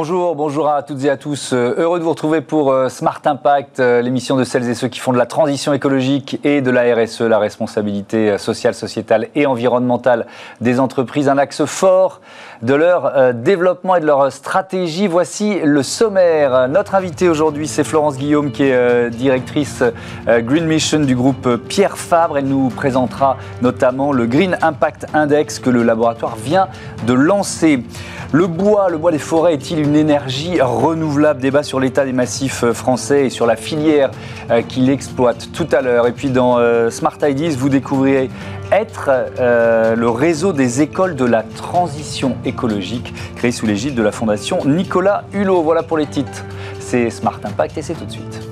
Bonjour, bonjour à toutes et à tous. Euh, heureux de vous retrouver pour euh, Smart Impact, euh, l'émission de celles et ceux qui font de la transition écologique et de la RSE, la responsabilité sociale, sociétale et environnementale des entreprises, un axe fort de leur développement et de leur stratégie. Voici le sommaire. Notre invité aujourd'hui, c'est Florence Guillaume, qui est directrice Green Mission du groupe Pierre Fabre. Elle nous présentera notamment le Green Impact Index que le laboratoire vient de lancer. Le bois, le bois des forêts est-il une énergie renouvelable Débat sur l'état des massifs euh, français et sur la filière euh, qu'il exploite tout à l'heure. Et puis dans euh, Smart Ideas, vous découvrirez être le réseau des écoles de la transition écologique créé sous l'égide de la fondation Nicolas Hulot. Voilà pour les titres. C'est Smart Impact et c'est tout de suite.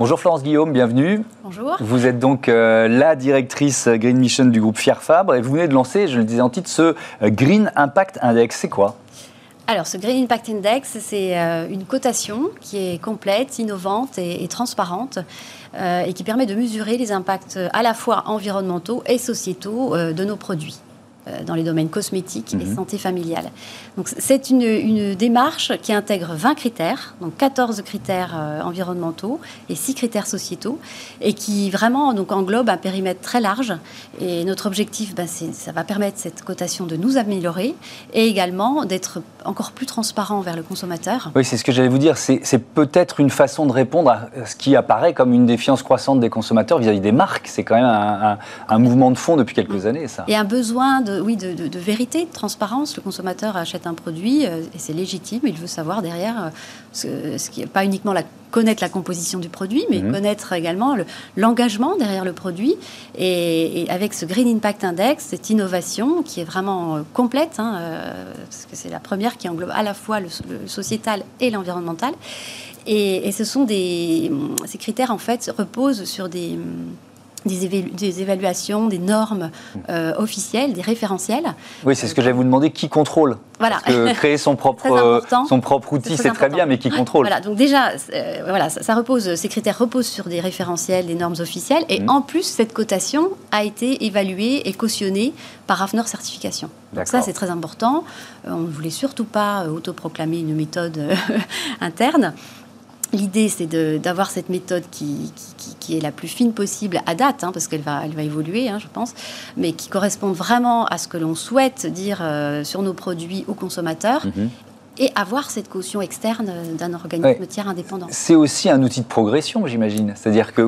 Bonjour Florence Guillaume, bienvenue. Bonjour. Vous êtes donc euh, la directrice Green Mission du groupe Fier Fabre et vous venez de lancer, je le disais en titre, ce euh, Green Impact Index. C'est quoi? Alors, ce Green Impact Index, c'est euh, une cotation qui est complète, innovante et, transparente et qui permet de mesurer les impacts à la fois environnementaux et sociétaux de nos produits. Dans les domaines cosmétiques et mhm. santé familiale. Donc c'est une, une, démarche qui intègre 20 critères, donc 14 critères euh, environnementaux et 6 critères sociétaux, et qui vraiment donc englobe un périmètre très large. Et notre objectif, ben, ça va permettre cette cotation de nous améliorer et également d'être encore plus transparent vers le consommateur. Oui, c'est ce que j'allais vous dire. C'est peut-être une façon de répondre à ce qui apparaît comme une défiance croissante des consommateurs vis-à-vis des marques. C'est quand même un, un, un, mouvement de fond depuis quelques années, ça. Et un besoin de oui, de, vérité, de transparence. Le consommateur achète un produit euh, et c'est légitime. Il veut savoir derrière euh, ce, qui n'est pas uniquement la, connaître la composition du produit, mais mhm. connaître également l'engagement derrière le produit. Et, avec ce Green Impact Index, cette innovation qui est vraiment euh, complète, hein, parce que c'est la première qui englobe à la fois le, sociétal et l'environnemental. Et, et, ce sont des, ces critères en fait reposent sur des des, évaluations, des normes euh, officielles, des référentiels. Oui, c'est ce que j'allais vous demander. Qui contrôle? Voilà. Parce que créer son propre, son propre outil, c'est très bien, mais qui contrôle? Voilà. Donc déjà, euh, voilà, ça, repose, ces critères reposent sur des référentiels, des normes officielles, et mmh. en plus, cette cotation a été évaluée et cautionnée par Hafner Certification. Donc ça, c'est très important. Euh, on ne voulait surtout pas autoproclamer une méthode interne. L'idée, c'est d'avoir cette méthode qui, qui, est la plus fine possible à date, hein, parce qu'elle va, elle va évoluer, hein, je pense, mais qui corresponde vraiment à ce que l'on souhaite dire euh, sur nos produits aux consommateurs. Mhm. Et avoir cette caution externe d'un organisme tiers indépendant. C'est aussi un outil de progression, j'imagine. C'est-à-dire que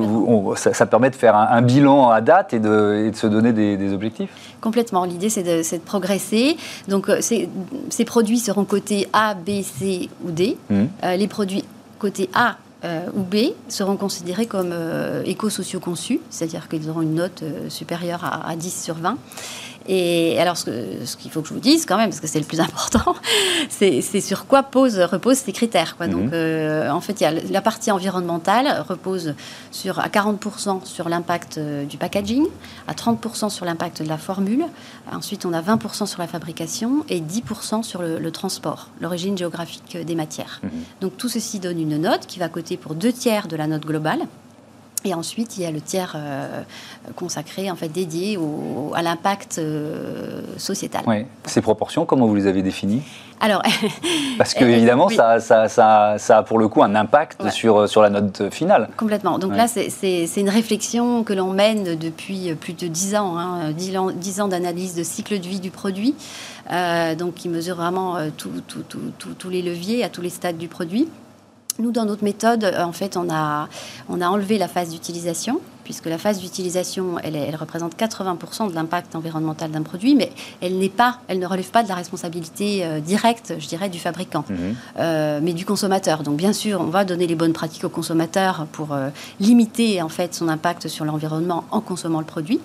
ça, permet de faire un, bilan à date et de, se donner des, objectifs Complètement. L'idée, c'est de, progresser. Donc, euh, ces, produits seront cotés A, B, C ou D. Mhm. Euh, les produits côté A euh, ou B seront considérés comme euh, éco-socio-conçus, c'est-à-dire qu'ils auront une note euh, supérieure à, à, 10 sur 20. Et alors, ce, qu'il faut que je vous dise quand même, parce que c'est le plus important, c'est sur quoi pose, reposent ces critères. Quoi. Donc, mhm. euh, en fait, y a la partie environnementale repose sur, à 40% sur l'impact euh, du packaging, à 30% sur l'impact de la formule. Ensuite, on a 20% sur la fabrication et 10% sur le, transport, l'origine géographique des matières. Mhm. Donc, tout ceci donne une note qui va coter pour deux tiers de la note globale. Et ensuite, il y a le tiers euh, consacré, en fait, dédié à l'impact euh, sociétal. Ces proportions, comment vous les avez définies? Alors, parce que évidemment, ça, ça, ça, ça, a pour le coup un impact sur, sur la note finale. Complètement. Donc là, c'est une réflexion que l'on mène depuis plus de 10 ans, hein, 10 ans, 10 ans d'analyse de cycle de vie du produit, euh, donc qui mesure vraiment tous les leviers à tous les stades du produit. Nous, dans notre méthode, euh, en fait, on a, on a enlevé la phase d'utilisation, puisque la phase d'utilisation, elle, elle, représente 80% de l'impact environnemental d'un produit, mais elle n'est pas, elle ne relève pas de la responsabilité euh, directe, je dirais, du fabricant, mhm. euh, mais du consommateur. Donc, bien sûr, on va donner les bonnes pratiques au consommateur pour limiter en fait son impact sur l'environnement en consommant le produit.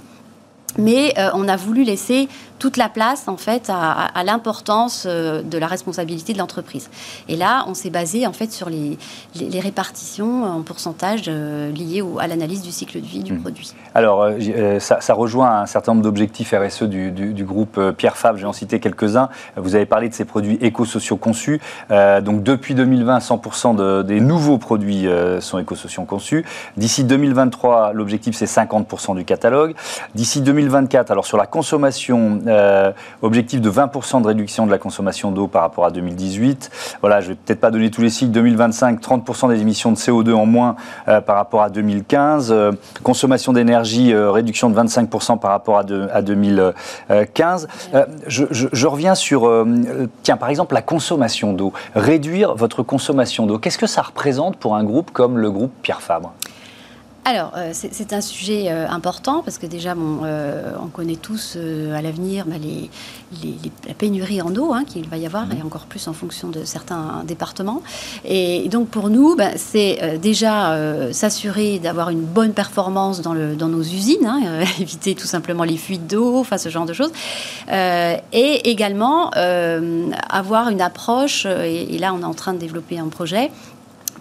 Mais on a voulu laisser toute la place en fait à, l'importance euh, de la responsabilité de l'entreprise. Et là, on s'est basé en fait sur les, les, répartitions en pourcentage euh, liées à l'analyse du cycle de vie du hmm. produit. Alors, euh, ça, rejoint un certain nombre d'objectifs RSE du, du, groupe Pierre Fabre. J'ai en cité quelques-uns. Vous avez parlé de ces produits éco-sociaux conçus. donc, depuis 2020, 100% de, des nouveaux produits sont éco-sociaux conçus. D'ici 2023, l'objectif c'est 50% du catalogue. D'ici 2024, alors sur la consommation, euh, objectif de 20% de réduction de la consommation d'eau par rapport à 2018. Voilà, je vais peut-être pas donner tous les cycles. 2025, 30% des émissions de CO2 en moins euh, par rapport à 2015. consommation d'énergie, réduction de 25% par rapport à, à 2015. Je, je, reviens sur, tiens, par exemple, la consommation d'eau. Réduire votre consommation d'eau, qu'est-ce que ça représente pour un groupe comme le groupe Pierre Fabre? Alors, euh, c'est un sujet euh, important parce que déjà, bon, euh, on connaît tous à l'avenir bah, les, la pénurie en eau hein, qu'il va y avoir, mmh. et encore plus en fonction de certains départements. Et donc, pour nous, bah, c'est déjà s'assurer d'avoir une bonne performance dans, le, dans nos usines, hein, éviter tout simplement les fuites d'eau, enfin ce genre de choses. et également avoir une approche, et, et là, on est en train de développer un projet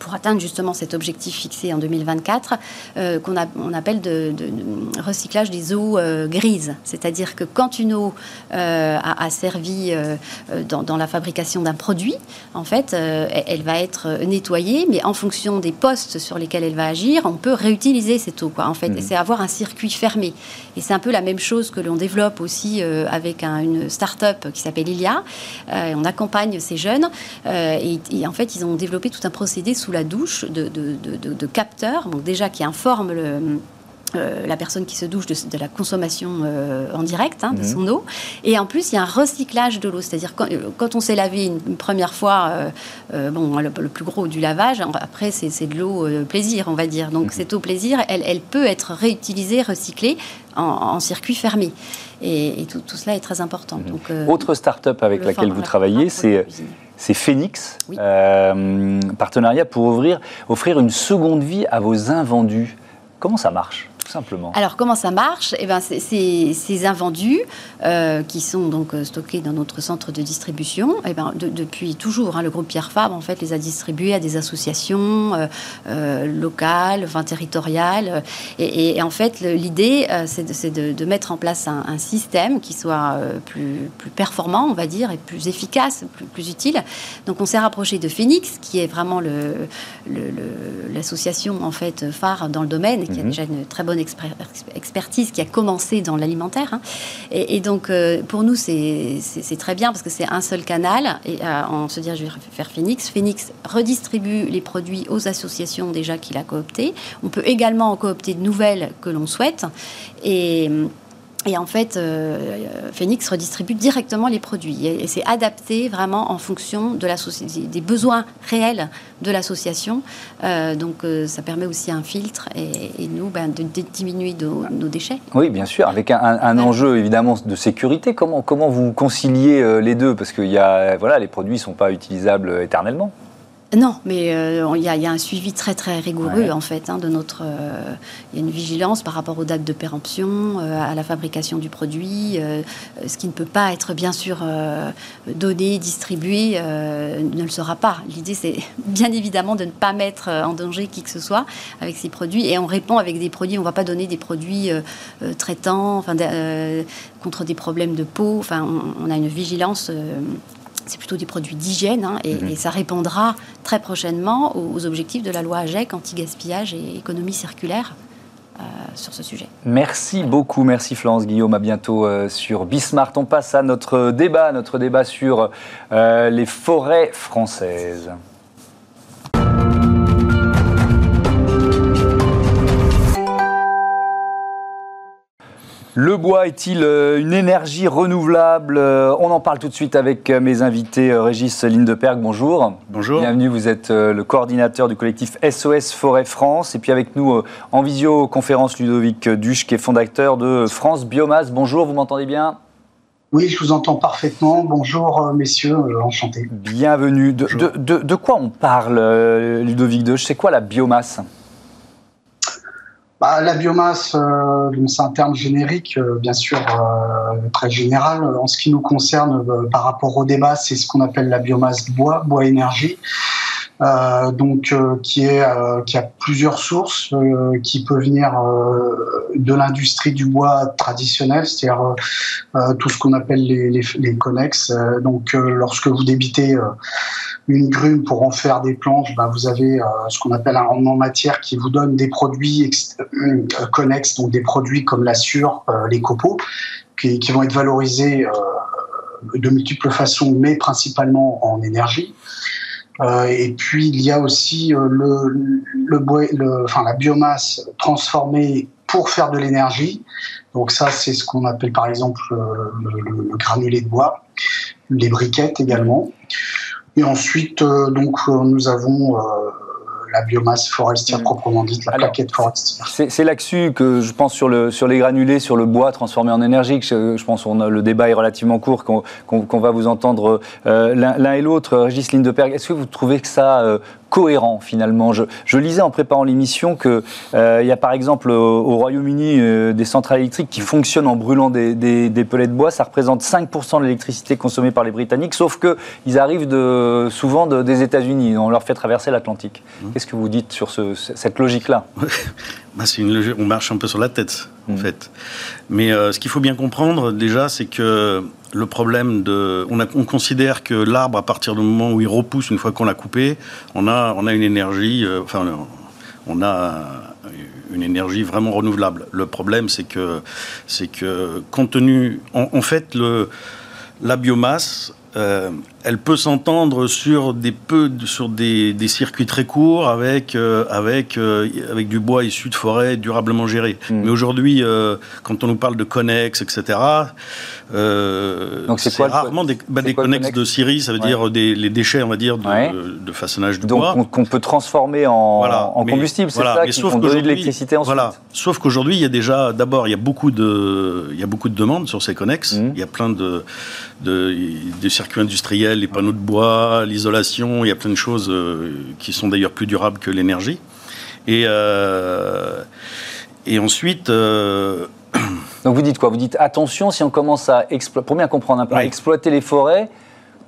pour atteindre justement cet objectif fixé en 2024, euh, qu'on on appelle de, recyclage des eaux euh, grises. C'est-à-dire que quand une eau euh, a, servi dans, la fabrication d'un produit, en fait, elle va être nettoyée, mais en fonction des postes sur lesquels elle va agir, on peut réutiliser cette eau. Quoi, en fait, mmh. c'est avoir un circuit fermé. Et c'est un peu la même chose que l'on développe aussi avec une start-up qui s'appelle Ilia. on accompagne ces jeunes et, et, en fait, ils ont développé tout un procédé sous la douche de, capteurs, donc déjà qui informent euh, la personne qui se douche de, la consommation euh, en direct hein, de mhm. son eau. Et en plus, il y a un recyclage de l'eau. C'est-à-dire quand, euh, quand, on s'est lavé une, première fois, bon, le, plus gros du lavage, après, c'est de l'eau plaisir, on va dire. Donc, mhm. cette eau plaisir, elle, elle, peut être réutilisée, recyclée en, circuit fermé. Et, tout, cela est très important. Mhm. Donc, Autre start-up avec laquelle vous travaillez, c'est c'est Phoenix, partenariat pour ouvrir, offrir une seconde vie à vos invendus. Comment ça marche? Simplement. Alors, comment ça marche? Eh ben, Ces invendus, euh, qui sont donc euh, stockés dans notre centre de distribution, eh ben, depuis toujours, hein, le groupe Pierre Fabre, en fait, les a distribués à des associations euh, locales, enfin, territoriales. Et, en fait, l'idée, c'est de, mettre en place un, système qui soit plus, plus, performant, on va dire, et plus efficace, plus, plus utile. Donc, on s'est rapproché de Phoenix, qui est vraiment l'association, le, en fait, phare dans le domaine, et qui a mhm. déjà une très bonne expertise qui a commencé dans l'alimentaire. Hein. Et, donc, euh, pour nous, c'est très bien parce que c'est un seul canal. Et euh, on se dit, je vais faire Phoenix. Phoenix redistribue les produits aux associations déjà qu'il a cooptées. On peut également en coopter de nouvelles que l'on souhaite. Et et en fait, euh, Phoenix redistribue directement les produits. Et, c'est adapté vraiment en fonction de la des besoins réels de l'association. Euh, donc euh, ça permet aussi un filtre et, nous ben, de, diminuer nos, déchets. Oui, bien sûr, avec un, enjeu évidemment de sécurité. Comment, comment vous conciliez les deux? Parce que y a, voilà, les produits ne sont pas utilisables éternellement. Non, mais euh, il y, a un suivi très très rigoureux en fait hein, de notre. Euh, il y a une vigilance par rapport aux dates de péremption, euh, à la fabrication du produit, ce qui ne peut pas être bien sûr donné, distribué, ne le sera pas. L'idée c'est bien évidemment de ne pas mettre en danger qui que ce soit avec ces produits et on répond avec des produits. On ne va pas donner des produits traitants, enfin contre des problèmes de peau. Enfin, on, on a une vigilance c'est plutôt des produits d'hygiène hein, mhm. et, ça répondra très prochainement aux, objectifs de la loi AGEC, anti-gaspillage et économie circulaire. Euh, sur ce sujet. Merci beaucoup, merci Florence Guillaume, à bientôt euh, sur Bismart. On passe à notre débat, notre débat sur euh, les forêts françaises. Le bois est-il euh, une énergie renouvelable euh, On en parle tout de suite avec euh, mes invités. Régis Lindeperg, bonjour. Bonjour. Bienvenue, vous êtes le coordinateur du collectif SOS Forêt France. Et puis avec nous en visioconférence Ludovic Duche, qui est fondateur de France Biomasse. Bonjour, vous m'entendez bien? Oui, je vous entends parfaitement. Bonjour, messieurs, enchanté. Bienvenue. De, de, quoi on parle, Ludovic Duche? C'est quoi la biomasse? Bah, la biomasse, euh, c'est un terme générique, euh, bien sûr, euh, très général. En ce qui nous concerne, par rapport au débat, c'est ce qu'on appelle la biomasse bois, bois énergie. Euh, donc euh, qui est euh, qui a plusieurs sources, qui peut venir de l'industrie du bois traditionnel, c'est-à-dire tout ce qu'on appelle les, les, les connexes. donc lorsque vous débitez une grume pour en faire des planches, bah, vous avez ce qu'on appelle un rendement matière qui vous donne des produits connexes, donc des produits comme la sûre, les copeaux, qui, qui, vont être valorisés de multiples façons, mais principalement en énergie. Euh, et puis il y a aussi euh, le, le, le, enfin, la biomasse transformée pour faire de l'énergie. Donc ça, c'est ce qu'on appelle par exemple euh, le, le, granulé de bois, les briquettes également. Et ensuite, donc nous avons la biomasse forestière mm. proprement dite, la plaquette forestière. C'est là-dessus que je pense sur, le, sur les granulés, sur le bois transformé en énergie, que je, pense que le débat est relativement court, qu'on va vous entendre euh, l'un et l'autre. Régis Lindeperg, est-ce que vous trouvez que ça euh, cohérent finalement. Je, lisais en préparant l'émission qu'il euh, y a par exemple au, Royaume-Uni euh, des centrales électriques qui fonctionnent en brûlant des, des, pellets de bois. Ça représente 5% de l'électricité consommée par les Britanniques, sauf qu'ils arrivent de, souvent des États-Unis. On leur fait traverser l'Atlantique. Mmh. Qu'est-ce que vous dites sur cette logique-là? bah, On marche un peu sur la tête, en mmh. fait. Mais euh, ce qu'il faut bien comprendre, déjà, c'est que le problème de. On, on considère que l'arbre, à partir du moment où il repousse, une fois qu'on l'a coupé, on a, on a une énergie. Euh, enfin, on a une énergie vraiment renouvelable. Le problème, c'est que, c'est que, compte tenu. En, fait, le, la biomasse, euh, elle peut s'entendre sur des peu sur des, des circuits très courts avec euh, avec euh, avec du bois issu de forêts durablement gérées. Hmm. Mais aujourd'hui, quand on nous parle de connex, etc. Donc c'est rarement des, bah, des connexes de Syrie, ça veut dire des, les déchets, on va dire, de, de façonnage du bois. Donc qu'on peut transformer en, en combustible, c'est ça, qui de l'électricité ensuite. Voilà. Sauf qu'aujourd'hui, il y a déjà, d'abord, il y a beaucoup de, il y a beaucoup de demandes sur ces connexes. Hmm. Il y a plein de, de, de circuits industriels les panneaux de bois, l'isolation, il y a plein de choses euh, qui sont d'ailleurs plus durables que l'énergie. Et, euh, et ensuite. Euh, Donc vous dites quoi? Vous dites attention si on commence à pour bien comprendre un peu, à exploiter les forêts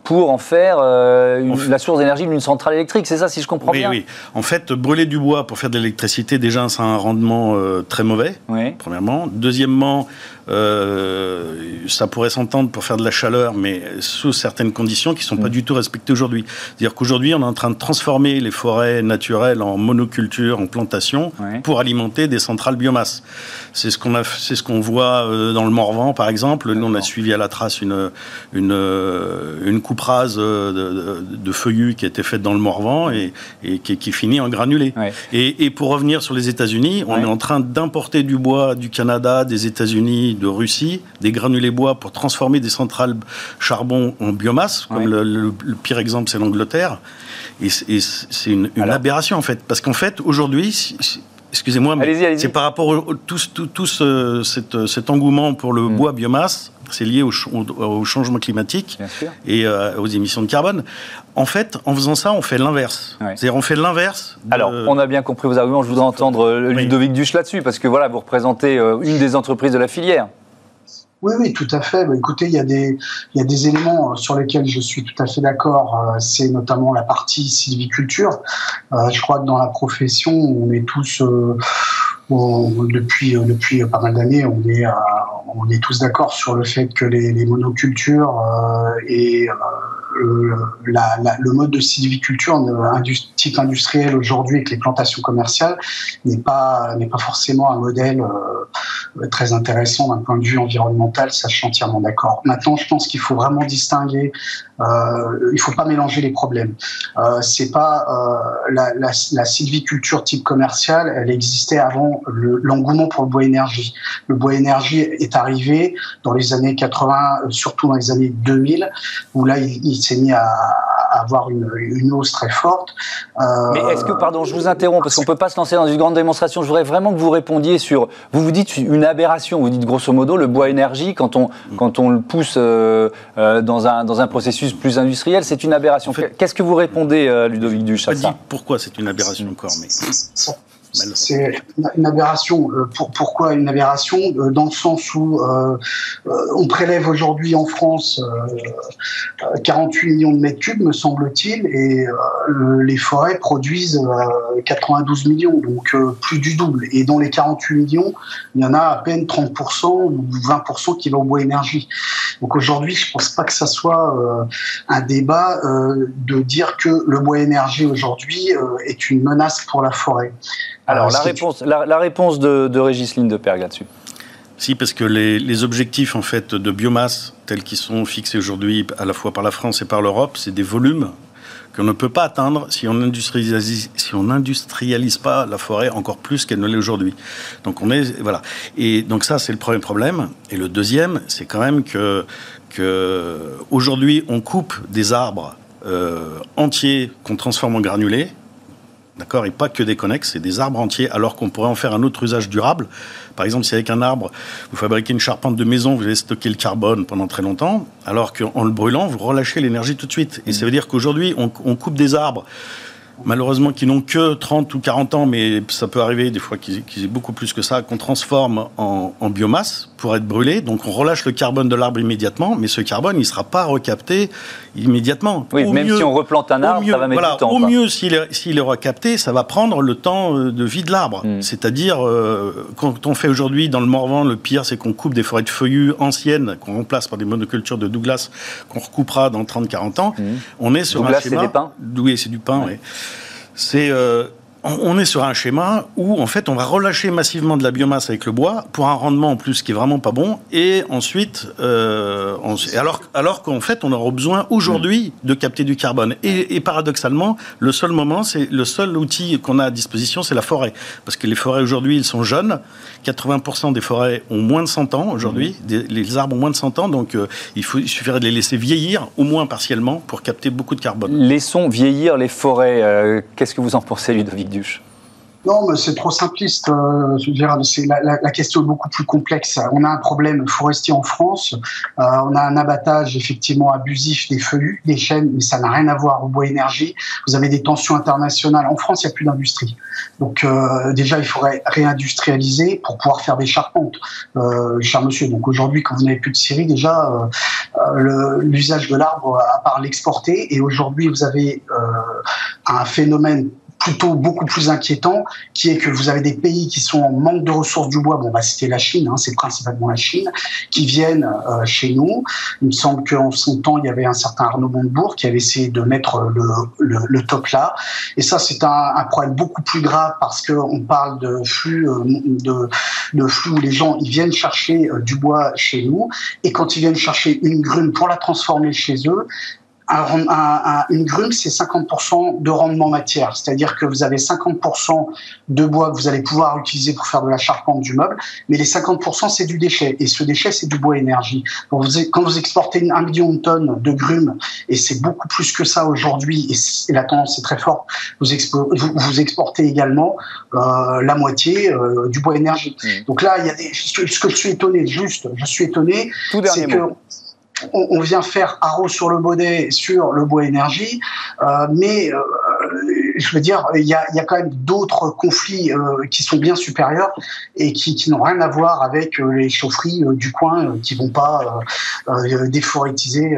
pour en faire la source d'énergie d'une centrale électrique. C'est ça, si je comprends bien? Oui, oui. En fait, brûler du bois pour faire de l'électricité, déjà, c'est un rendement très mauvais, premièrement. Deuxièmement, euh, ça pourrait s'entendre pour faire de la chaleur, mais sous certaines conditions qui ne sont pas mm. du tout respectées aujourd'hui. C'est-à-dire qu'aujourd'hui, on est en train de transformer les forêts naturelles en monoculture, en plantation, pour alimenter des centrales biomasse. C'est ce qu'on a, c'est ce qu'on voit euh, dans le Morvan, par exemple. Nous, on a suivi à la trace une une, euh, une coupe rase de, de, feuillus qui a été faite dans le Morvan et, et qui, qui, finit en granulé. Et, et, pour revenir sur les États-Unis, on est en train d'importer du bois du Canada, des États-Unis, de Russie, des granulés bois pour transformer des centrales charbon en biomasse, comme le, pire exemple c'est l'Angleterre. Et, c'est une, aberration en fait, parce qu'en fait aujourd'hui, excusez-moi, mais c'est par rapport à tout, tout, cet, engouement pour le hmm. bois biomasse, c'est lié au, au, changement climatique et euh, aux émissions de carbone. En fait, en faisant ça, on fait l'inverse. C'est-à-dire, on fait l'inverse. Alors, on a bien compris vos arguments. Je voudrais entendre euh, Ludovic Duche là-dessus, parce que voilà, vous représentez euh, une des entreprises de la filière. Oui, oui, tout à fait. Bah, écoutez, il y, a des, il y a des éléments sur lesquels je suis tout à fait d'accord. C'est notamment la partie sylviculture. je crois que dans la profession, on est tous depuis, depuis pas mal d'années, on est, on est tous d'accord sur le fait que les, les monocultures euh, et euh, le, mode de sylviculture type industriel aujourd'hui avec les plantations commerciales n'est pas, n'est pas forcément un modèle euh, très intéressant d'un point de vue environnemental, ça je suis entièrement d'accord. Maintenant, je pense qu'il faut vraiment distinguer, euh, il faut pas mélanger les problèmes. Euh, c'est pas euh, la, la, sylviculture type commerciale, elle existait avant l'engouement pour le bois énergie. Le bois énergie est arrivé dans les années 80, surtout dans les années 2000, où là il s'est mis à, avoir une, une, hausse très forte. Euh, Mais est-ce que, pardon, je vous interromps, parce qu'on ne peut pas se lancer dans une grande démonstration. Je voudrais vraiment que vous répondiez sur. Vous vous dites une aberration. Vous dites grosso modo le bois énergie, quand on, quand on le pousse euh, euh, dans, un, dans un processus plus industriel, c'est une aberration. Qu'est-ce que vous répondez, Ludovic Duch, à ça Pourquoi c'est une aberration encore mais... c'est une aberration. Euh, pour, pourquoi une aberration euh, Dans le sens où euh, on prélève aujourd'hui en France 48 millions de mètres cubes, me semble-t-il, et les forêts produisent 92 millions, donc plus du double. Et dans les 48 millions, il y en a à peine 30% ou 20% qui va au bois énergie. Donc aujourd'hui, je ne pense pas que ça soit un débat de dire que le bois énergie aujourd'hui est une menace pour la forêt. Alors, la réponse, la, réponse de, de Régis Lindeperg là-dessus. Si, parce que les, objectifs en fait de biomasse tels qu'ils sont fixés aujourd'hui à la fois par la France et par l'Europe, c'est des volumes qu'on ne peut pas atteindre si on industrialise, si on n'industrialise pas la forêt encore plus qu'elle ne l'est aujourd'hui. Donc on est voilà. Et donc ça c'est le premier problème. Et le deuxième, c'est quand même que que aujourd'hui on coupe des arbres euh, entiers qu'on transforme en granulés D'accord Et pas que des connexes, c'est des arbres entiers, alors qu'on pourrait en faire un autre usage durable. Par exemple, si avec un arbre, vous fabriquez une charpente de maison, vous allez stocker le carbone pendant très longtemps, alors qu'en le brûlant, vous relâchez l'énergie tout de suite. Et ça veut dire qu'aujourd'hui, on, coupe des arbres malheureusement qui n'ont que 30 ou 40 ans, mais ça peut arriver des fois qu'ils aient beaucoup plus que ça, qu'on transforme en, biomasse pour être brûlé. Donc on relâche le carbone de l'arbre immédiatement, mais ce carbone, il ne sera pas recapté immédiatement. Oui, même si on replante un arbre, ça va mettre du temps. Au mieux, s'il est, recapté, ça va prendre le temps euh, de vie de l'arbre. Hmm. C'est-à-dire, euh, quand on fait aujourd'hui dans le Morvan, le pire, c'est qu'on coupe des forêts de feuillus anciennes, qu'on remplace par des monocultures de Douglas, qu'on recoupera dans 30-40 ans. Hmm. On est sur Douglas, un schéma... c'est des pins? Oui, c'est du pain, oui c'est euh, on est sur un schéma où en fait on va relâcher massivement de la biomasse avec le bois pour un rendement en plus qui est vraiment pas bon et ensuite euh, alors alors qu'en fait on aura besoin aujourd'hui de capter du carbone. Et, paradoxalement le seul moment c'est le seul outil qu'on a à disposition c'est la forêt. Parce que les forêts aujourd'hui ils sont jeunes 80% des forêts ont moins de 100 ans aujourd'hui. Mm. les arbres ont moins de 100 ans. Donc euh, il, faut, il suffirait de les laisser vieillir au moins partiellement pour capter beaucoup de carbone. Laissons vieillir les forêts. Euh, qu'est-ce que vous en pensez Ludovic non, mais c'est trop simpliste. Euh, je dire, la, question est beaucoup plus complexe. On a un problème forestier en France. Euh, on a un abattage effectivement abusif des feuillus, des chênes, mais ça n'a rien à voir au bois énergie. Vous avez des tensions internationales. En France, il n'y a plus d'industrie. Donc euh, déjà, il faudrait réindustrialiser pour pouvoir faire des charpentes, euh, cher monsieur. Donc aujourd'hui, quand vous n'avez plus de scierie, déjà l'usage de l'arbre, à part l'exporter, et aujourd'hui, vous avez un phénomène plutôt beaucoup plus inquiétant, qui est que vous avez des pays qui sont en manque de ressources du bois. Bon, bah, c'était la Chine, hein, c'est principalement la Chine, qui viennent euh, chez nous. Il me semble qu'en son temps, il y avait un certain Arnaud Montebourg qui avait essayé de mettre le, le, le top là. Et ça, c'est un, un, problème beaucoup plus grave parce qu'on parle de flux, euh, de, de, flux où les gens ils viennent chercher euh, du bois chez nous. Et quand ils viennent chercher une grume pour la transformer chez eux, une grume, c'est 50% de rendement matière. C'est-à-dire que vous avez 50% de bois que vous allez pouvoir utiliser pour faire de la charpente du meuble, mais les 50%, c'est du déchet. Et ce déchet, c'est du bois énergie. Donc vous, quand vous exportez un million de tonnes de grumes, et c'est beaucoup plus que ça aujourd'hui, et, la tendance est très forte, vous, vous, exportez également euh, la moitié euh, du bois énergie. Mmh. Donc là, il y a des, ce que je suis étonné, juste, je suis étonné, c'est que on, vient faire haro sur le baudet sur le bois énergie, euh, mais euh, je veux dire, il y a, quand même d'autres conflits euh, qui sont bien supérieurs et qui, n'ont rien à voir avec les chaufferies du coin qui vont pas déforétiser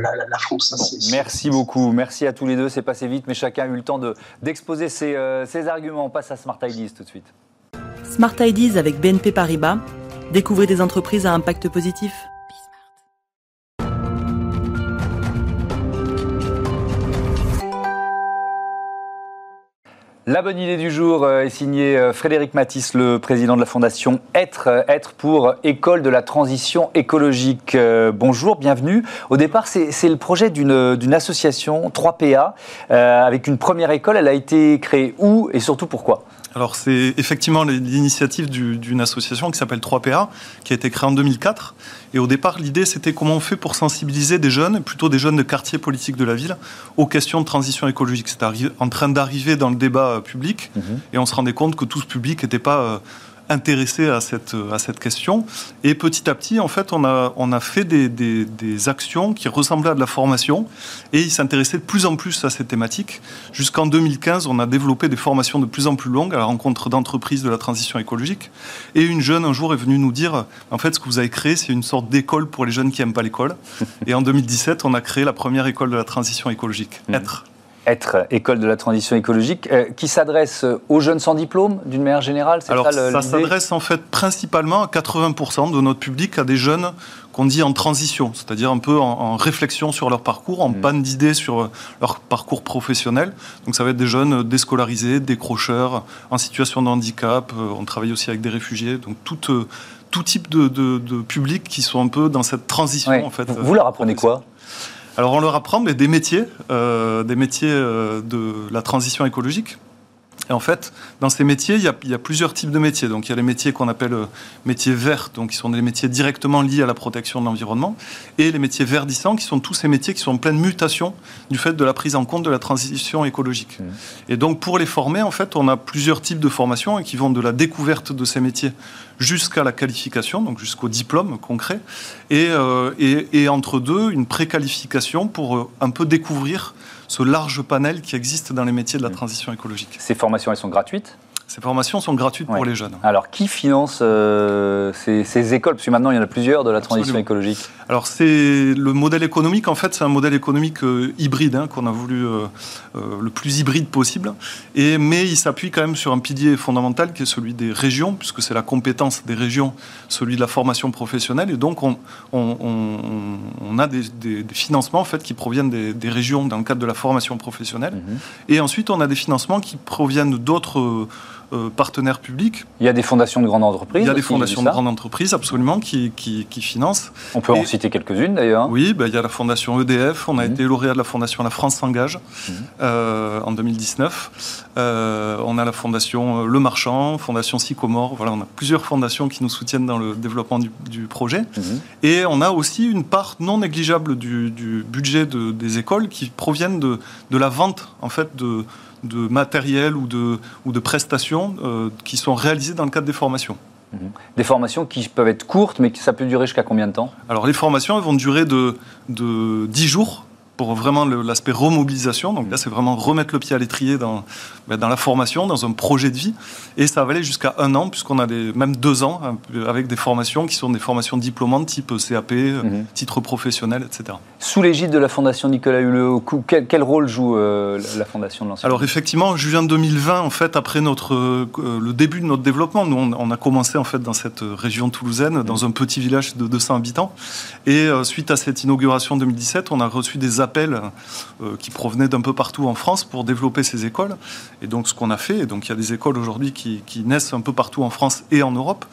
la, France. merci beaucoup, merci à tous les deux. C'est passé vite, mais chacun a eu le temps d'exposer ses, ses arguments. On passe à Smart Ideas tout de suite. Smart Ideas avec BNP Paribas. Découvrez des entreprises à impact positif. La bonne idée du jour euh, est signée euh, Frédéric Matisse, le président de la fondation Être, euh, Être pour École de la transition écologique. Bonjour, bienvenue. Au départ, c'est le projet d'une association 3PA avec une première école. Elle a été créée où et surtout pourquoi? Alors c'est effectivement l'initiative d'une association qui s'appelle 3PA, qui a été créée en 2004. Et au départ, l'idée c'était comment on fait pour sensibiliser des jeunes, plutôt des jeunes de quartier politique de la ville, aux questions de transition écologique. C'est en train d'arriver dans le débat euh, public, mhm. et on se rendait compte que tout ce public n'était pas intéressés à cette, à cette question. Et petit à petit, en fait, on a, on a fait des, des, actions qui ressemblaient à de la formation et ils s'intéressaient de plus en plus à ces thématiques. Jusqu'en 2015, on a développé des formations de plus en plus longues à la rencontre d'entreprises de la transition écologique. Et une jeune, un jour, est venue nous dire, en fait, ce que vous avez créé, c'est une sorte d'école pour les jeunes qui n'aiment pas l'école. Et en 2017, on a créé la première école de la transition écologique, mmh. Être école de la transition écologique, euh, qui s'adresse aux jeunes sans diplôme d'une manière générale Alors ça, ça s'adresse en fait principalement à 80% de notre public, à des jeunes qu'on dit en transition, c'est-à-dire un peu en, réflexion sur leur parcours, en mmh. panne d'idées sur euh, leur parcours professionnel. Donc ça va être des jeunes déscolarisés, décrocheurs, en situation de handicap. Euh, on travaille aussi avec des réfugiés, donc tout, tout type de, de, public qui sont un peu dans cette transition en fait. Vous leur apprenez quoi? Alors on leur apprend des métiers, euh, des métiers euh, de la transition écologique. Et en fait, dans ces métiers, il y, a, plusieurs types de métiers. Donc, il y a les métiers qu'on appelle euh, métiers verts, donc qui sont des métiers directement liés à la protection de l'environnement, et les métiers verdissants, qui sont tous ces métiers qui sont en pleine mutation du fait de la prise en compte de la transition écologique. Mmh. Et donc, pour les former, en fait, on a plusieurs types de formations qui vont de la découverte de ces métiers jusqu'à la qualification, donc jusqu'au diplôme concret, et, euh, et entre deux, une préqualification pour euh, un peu découvrir ce large panel qui existe dans les métiers de la mm. transition écologique. Ces formations, elles sont gratuites? Ces formations sont gratuites pour les jeunes. Alors, qui finance euh, ces, écoles? Parce que maintenant, il y en a plusieurs de la transition écologique. Alors, c'est le modèle économique, en fait, c'est un modèle économique euh, hybride hein, qu'on a voulu euh, le plus hybride possible. Et, mais il s'appuie quand même sur un pilier fondamental qui est celui des régions, puisque c'est la compétence des régions, celui de la formation professionnelle. Et donc, on, on, a des, financements en fait, qui proviennent des, régions dans le cadre de la formation professionnelle. Mhm. Et ensuite, on a des financements qui proviennent d'autres euh, partenaires publics. Il y a des fondations de grandes entreprises. Il y a des fondations de grandes entreprises, absolument, qui, qui, financent. On peut en citer quelques-unes d'ailleurs. Oui, ben, il y a la fondation EDF, on a mhm. été lauréat de la fondation La France s'engage mhm. euh, en 2019. Euh, on a la fondation Le Marchand, fondation Sycomore, voilà, on a plusieurs fondations qui nous soutiennent dans le développement du, projet. Mhm. Et on a aussi une part non négligeable du, budget des écoles qui proviennent de, de la vente en fait de de matériel ou de, ou de prestations euh, qui sont réalisées dans le cadre des formations. Mhm. Des formations qui peuvent être courtes, mais ça peut durer jusqu'à combien de temps? Alors les formations elles vont durer de, de 10 jours pour vraiment l'aspect remobilisation. Donc là, c'est vraiment remettre le pied à l'étrier dans, ben, dans la formation, dans un projet de vie. Et ça va aller jusqu'à un an, puisqu'on a des, même deux ans avec des formations qui sont des formations diplômantes type CAP, mhm. titre professionnel, etc. Sous l'égide de la Fondation Nicolas Hulot, quel, quel rôle joue euh, la Fondation de l'Ancien Alors effectivement, en juin 2020, en fait, après notre, euh, le début de notre développement, nous, on, a commencé en fait dans cette région toulousaine, dans un petit village de 200 habitants. Et euh, suite à cette inauguration 2017, on a reçu des appels euh, qui provenaient d'un peu partout en France pour développer ces écoles. Et donc ce qu'on a fait, et donc il y a des écoles aujourd'hui qui, naissent un peu partout en France et en Europe.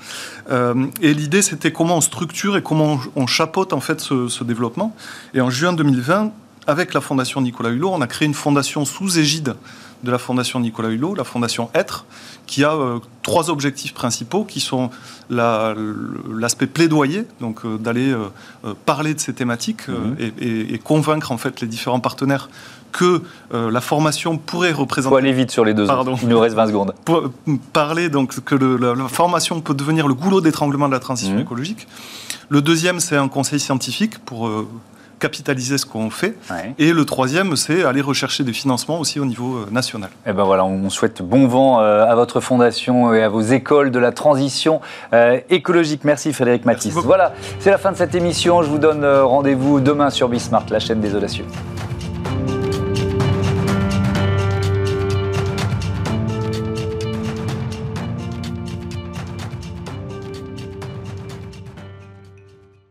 Euh, et l'idée c'était comment on structure et comment on, chapeaute en fait ce, développement. Et en juin 2020, avec la Fondation Nicolas Hulot, on a créé une fondation sous égide de la Fondation Nicolas Hulot, la Fondation Être, qui a euh, trois objectifs principaux qui sont l'aspect plaidoyer, donc euh, d'aller euh, parler de ces thématiques mhm. et, convaincre en fait les différents partenaires que la formation pourrait représenter. Faut aller vite sur les deux. Pardon. Il nous reste 20 secondes. Pour parler donc que la, formation peut devenir le goulot d'étranglement de la transition mhm. écologique. Le deuxième, c'est un conseil scientifique pour capitaliser ce qu'on fait. Et le troisième, c'est aller rechercher des financements aussi au niveau euh, national. Et eh ben voilà, on souhaite bon vent euh, à votre fondation et à vos écoles de la transition euh, écologique. Merci Frédéric Matisse. voilà, c'est la fin de cette émission. Je vous donne rendez-vous demain sur Bismart, la chaîne des audacieux.